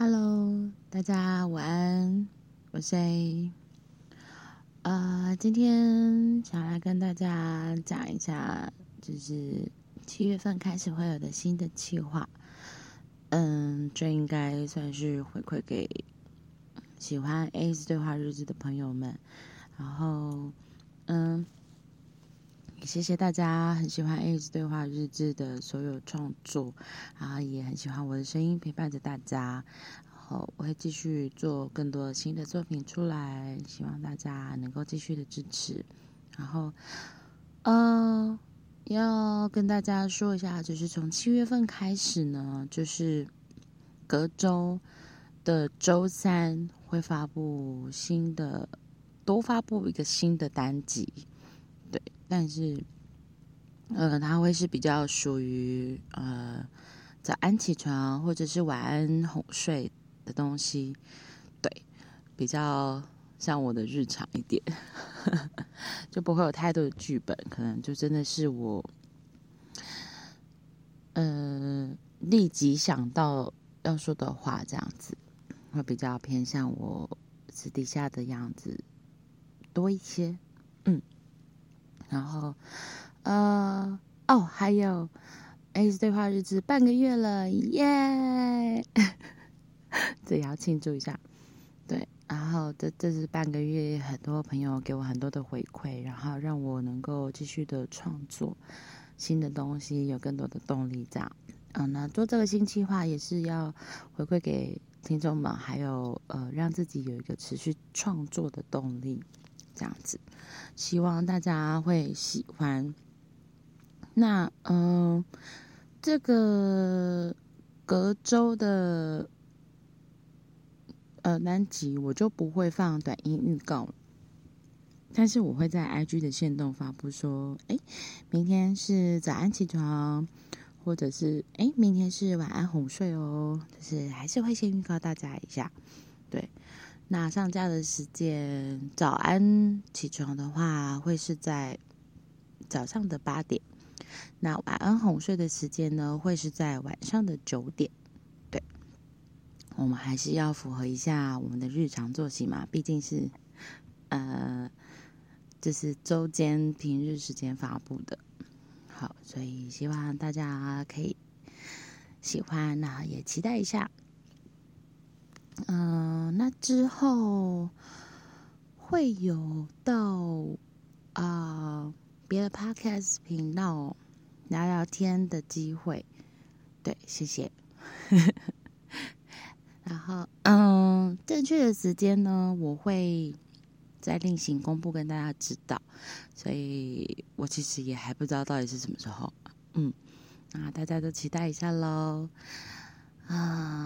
Hello，大家晚安，我是 A。呃，今天想来跟大家讲一下，就是七月份开始会有的新的计划。嗯，这应该算是回馈给喜欢 A 字对话日志的朋友们。然后，嗯。谢谢大家很喜欢 A's 对话日志的所有创作，然后也很喜欢我的声音陪伴着大家。然后我会继续做更多新的作品出来，希望大家能够继续的支持。然后，呃，要跟大家说一下，就是从七月份开始呢，就是隔周的周三会发布新的，多发布一个新的单集。但是，呃，它会是比较属于呃早安起床或者是晚安哄睡的东西，对，比较像我的日常一点，就不会有太多的剧本，可能就真的是我，呃，立即想到要说的话这样子，会比较偏向我私底下的样子多一些，嗯。然后，呃，哦，还有 a 对话日志半个月了，耶！这也要庆祝一下。对，然后这这是半个月，很多朋友给我很多的回馈，然后让我能够继续的创作新的东西，有更多的动力。这样，嗯，那做这个新计划也是要回馈给听众们，还有呃，让自己有一个持续创作的动力。这样子，希望大家会喜欢。那嗯、呃，这个隔周的呃单集我就不会放短音预告，但是我会在 IG 的限动发布说，哎，明天是早安起床，或者是哎，明天是晚安哄睡哦，就是还是会先预告大家一下，对。那上架的时间，早安起床的话，会是在早上的八点；那晚安哄睡的时间呢，会是在晚上的九点。对，我们还是要符合一下我们的日常作息嘛，毕竟是呃，这是周间平日时间发布的。好，所以希望大家可以喜欢，那也期待一下。嗯、之后会有到啊别的 podcast 频道聊聊天的机会，对，谢谢。然后，嗯，正确的时间呢，我会再另行公布跟大家知道，所以我其实也还不知道到底是什么时候。嗯，那大家都期待一下喽，啊。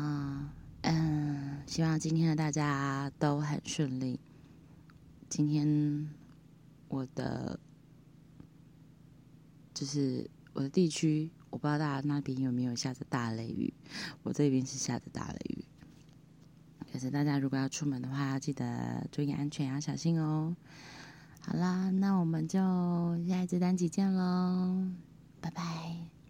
希望今天的大家都很顺利。今天我的就是我的地区，我不知道大家那边有没有下着大雷雨，我这边是下着大雷雨。可是大家如果要出门的话，要记得注意安全，要小心哦。好啦，那我们就下一次单集见喽，拜拜。